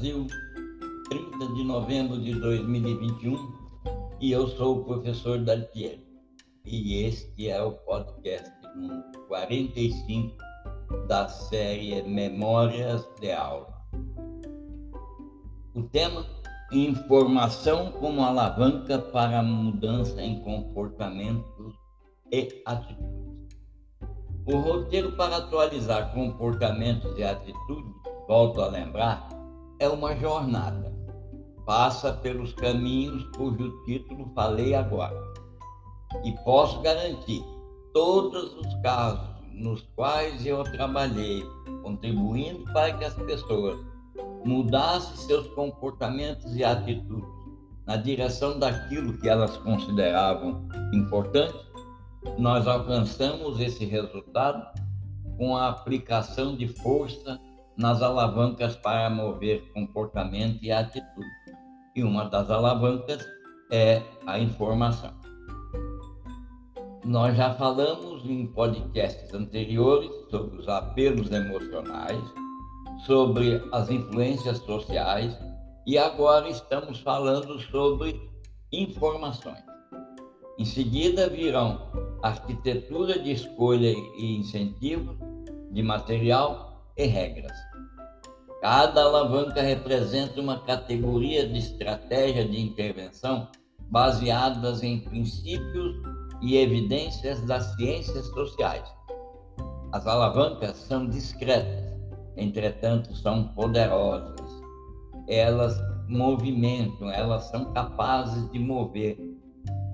Brasil, 30 de novembro de 2021, e eu sou o professor Daltieri. E este é o podcast número 45 da série Memórias de Aula. O tema Informação como alavanca para mudança em comportamentos e atitudes. O roteiro para atualizar comportamentos e atitudes, volto a lembrar, é uma jornada. Passa pelos caminhos cujo título falei agora. E posso garantir, todos os casos nos quais eu trabalhei, contribuindo para que as pessoas mudassem seus comportamentos e atitudes na direção daquilo que elas consideravam importante, nós alcançamos esse resultado com a aplicação de força nas alavancas para mover comportamento e atitude. E uma das alavancas é a informação. Nós já falamos em podcasts anteriores sobre os apelos emocionais, sobre as influências sociais e agora estamos falando sobre informações. Em seguida virão arquitetura de escolha e incentivo de material e regras. Cada alavanca representa uma categoria de estratégia de intervenção baseadas em princípios e evidências das ciências sociais. As alavancas são discretas, entretanto são poderosas. Elas movimentam, elas são capazes de mover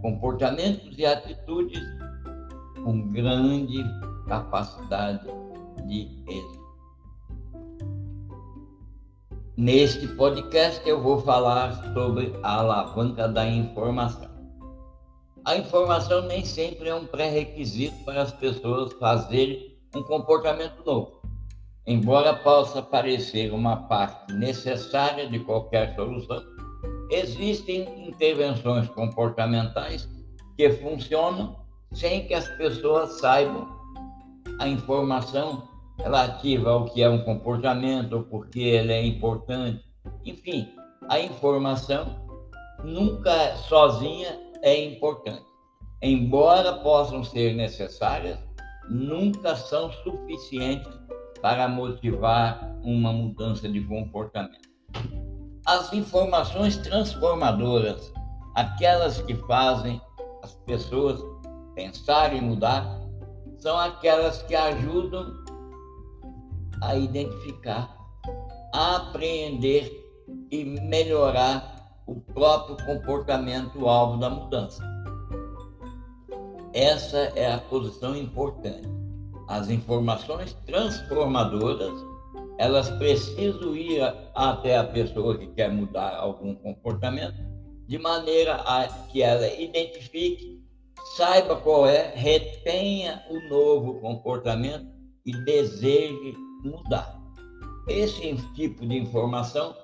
comportamentos e atitudes com grande capacidade de êxito. Neste podcast eu vou falar sobre a alavanca da informação. A informação nem sempre é um pré-requisito para as pessoas fazerem um comportamento novo. Embora possa parecer uma parte necessária de qualquer solução, existem intervenções comportamentais que funcionam sem que as pessoas saibam a informação relativa ao que é um comportamento, porque ele é importante. Enfim, a informação nunca sozinha é importante. Embora possam ser necessárias, nunca são suficientes para motivar uma mudança de comportamento. As informações transformadoras, aquelas que fazem as pessoas pensar e mudar, são aquelas que ajudam a identificar, a apreender e melhorar o próprio comportamento alvo da mudança. Essa é a posição importante. As informações transformadoras, elas precisam ir até a pessoa que quer mudar algum comportamento, de maneira a que ela identifique saiba qual é, retenha o novo comportamento e deseje mudar. Esse tipo de informação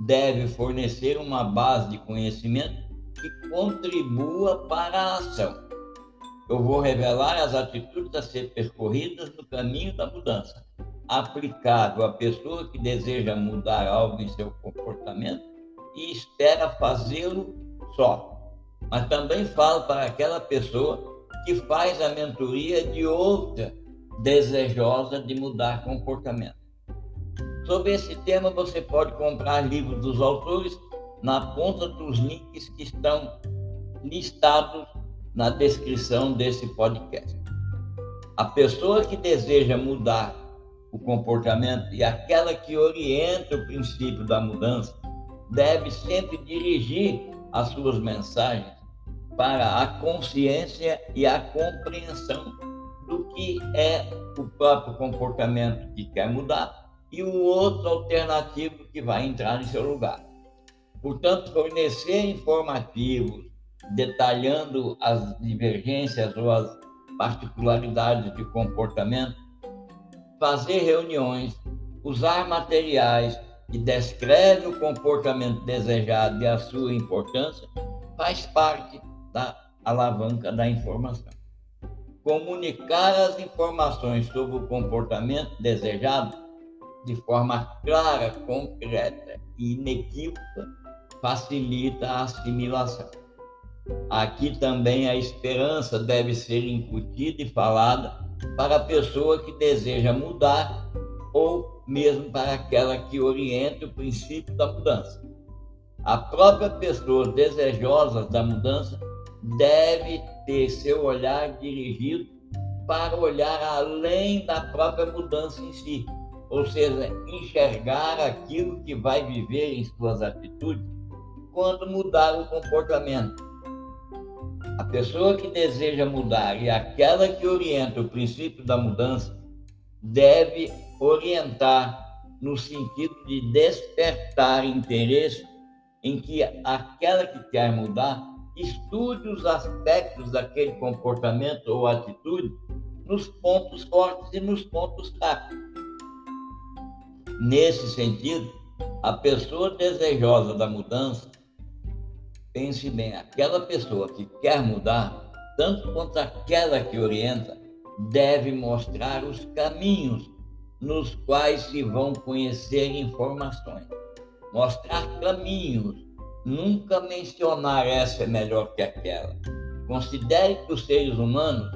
deve fornecer uma base de conhecimento que contribua para a ação. Eu vou revelar as atitudes a ser percorridas no caminho da mudança, aplicável à pessoa que deseja mudar algo em seu comportamento e espera fazê-lo só mas também falo para aquela pessoa que faz a mentoria de outra desejosa de mudar comportamento. Sobre esse tema, você pode comprar livros dos autores na ponta dos links que estão listados na descrição desse podcast. A pessoa que deseja mudar o comportamento e aquela que orienta o princípio da mudança deve sempre dirigir as suas mensagens para a consciência e a compreensão que é o próprio comportamento que quer mudar e o outro alternativo que vai entrar em seu lugar. Portanto, fornecer informativos detalhando as divergências ou as particularidades de comportamento, fazer reuniões, usar materiais que descrevem o comportamento desejado e a sua importância, faz parte da alavanca da informação. Comunicar as informações sobre o comportamento desejado de forma clara, concreta inequívoca facilita a assimilação. Aqui também a esperança deve ser incutida e falada para a pessoa que deseja mudar ou mesmo para aquela que orienta o princípio da mudança. A própria pessoa desejosa da mudança deve ter seu olhar dirigido para olhar além da própria mudança em si, ou seja, enxergar aquilo que vai viver em suas atitudes quando mudar o comportamento. A pessoa que deseja mudar e aquela que orienta o princípio da mudança deve orientar no sentido de despertar interesse em que aquela que quer mudar estude os aspectos daquele comportamento ou atitude nos pontos fortes e nos pontos fracos. Nesse sentido, a pessoa desejosa da mudança, pense bem, aquela pessoa que quer mudar, tanto quanto aquela que orienta, deve mostrar os caminhos nos quais se vão conhecer informações. Mostrar caminhos, nunca mencionar essa é melhor que aquela. Considere que os seres humanos,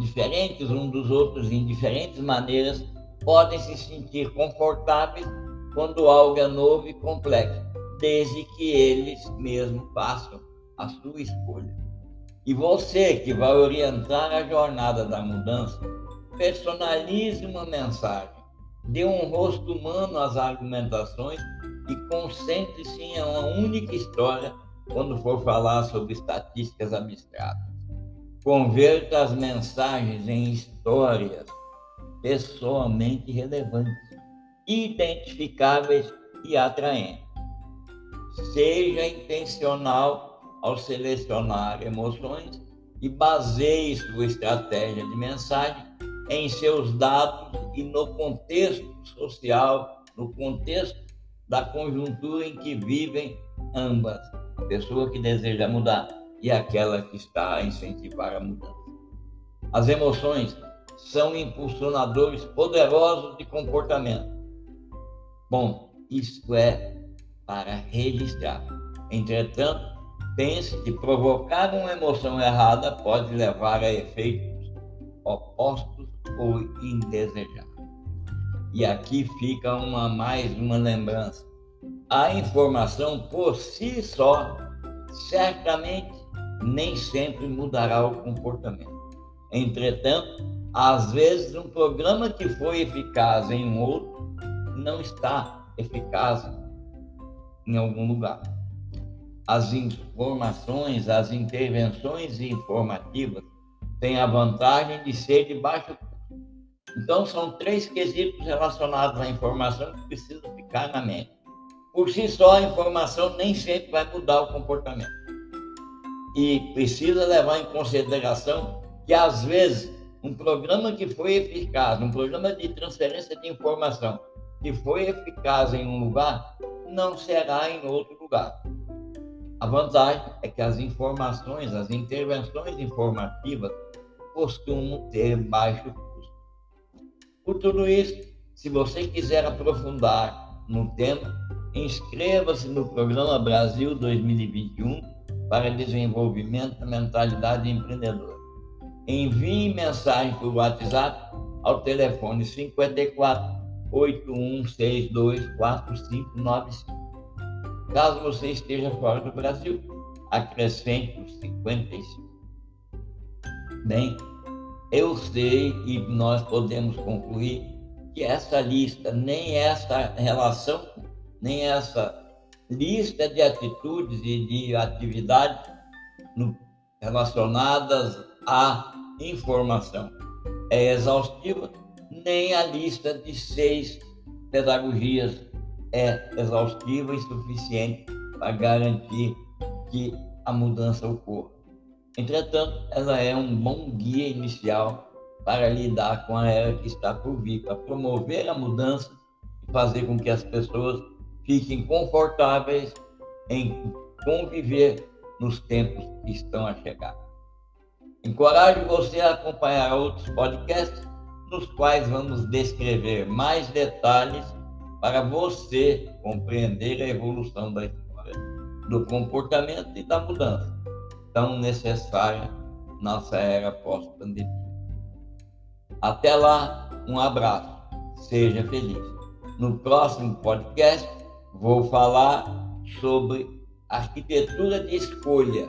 diferentes uns dos outros em diferentes maneiras, podem se sentir confortáveis quando algo é novo e complexo, desde que eles mesmos façam a sua escolha. E você que vai orientar a jornada da mudança, personalize uma mensagem, dê um rosto humano às argumentações e concentre-se em uma única história quando for falar sobre estatísticas abstratas. Converta as mensagens em histórias pessoalmente relevantes, identificáveis e atraentes. Seja intencional ao selecionar emoções e baseie sua estratégia de mensagem em seus dados e no contexto social, no contexto da conjuntura em que vivem ambas, a pessoa que deseja mudar e aquela que está a incentivar a mudança. As emoções são impulsionadores poderosos de comportamento. Bom, isso é para registrar. Entretanto, pense que provocar uma emoção errada pode levar a efeitos opostos ou indesejáveis. E aqui fica uma mais uma lembrança. A informação por si só certamente nem sempre mudará o comportamento. Entretanto, às vezes, um programa que foi eficaz em um outro não está eficaz em algum lugar. As informações, as intervenções informativas têm a vantagem de ser de baixo. Então, são três quesitos relacionados à informação que precisam ficar na mente. Por si só, a informação nem sempre vai mudar o comportamento. E precisa levar em consideração que, às vezes, um programa que foi eficaz, um programa de transferência de informação que foi eficaz em um lugar, não será em outro lugar. A vantagem é que as informações, as intervenções informativas costumam ter baixo. Por tudo isso, se você quiser aprofundar no tema, inscreva-se no programa Brasil 2021 para desenvolvimento da mentalidade empreendedora envie mensagem por WhatsApp ao telefone 54 8162 4595. Caso você esteja fora do Brasil, acrescente os 55. Bem, eu sei e nós podemos concluir que essa lista, nem essa relação, nem essa lista de atitudes e de atividades relacionadas a informação é exaustiva, nem a lista de seis pedagogias é exaustiva e suficiente para garantir que a mudança ocorra. Entretanto, ela é um bom guia inicial para lidar com a era que está por vir, para promover a mudança e fazer com que as pessoas fiquem confortáveis em conviver nos tempos que estão a chegar. Encorajo você a acompanhar outros podcasts, nos quais vamos descrever mais detalhes para você compreender a evolução da história, do comportamento e da mudança tão necessária nossa era pós-pandemia. Até lá, um abraço, seja feliz. No próximo podcast, vou falar sobre arquitetura de escolha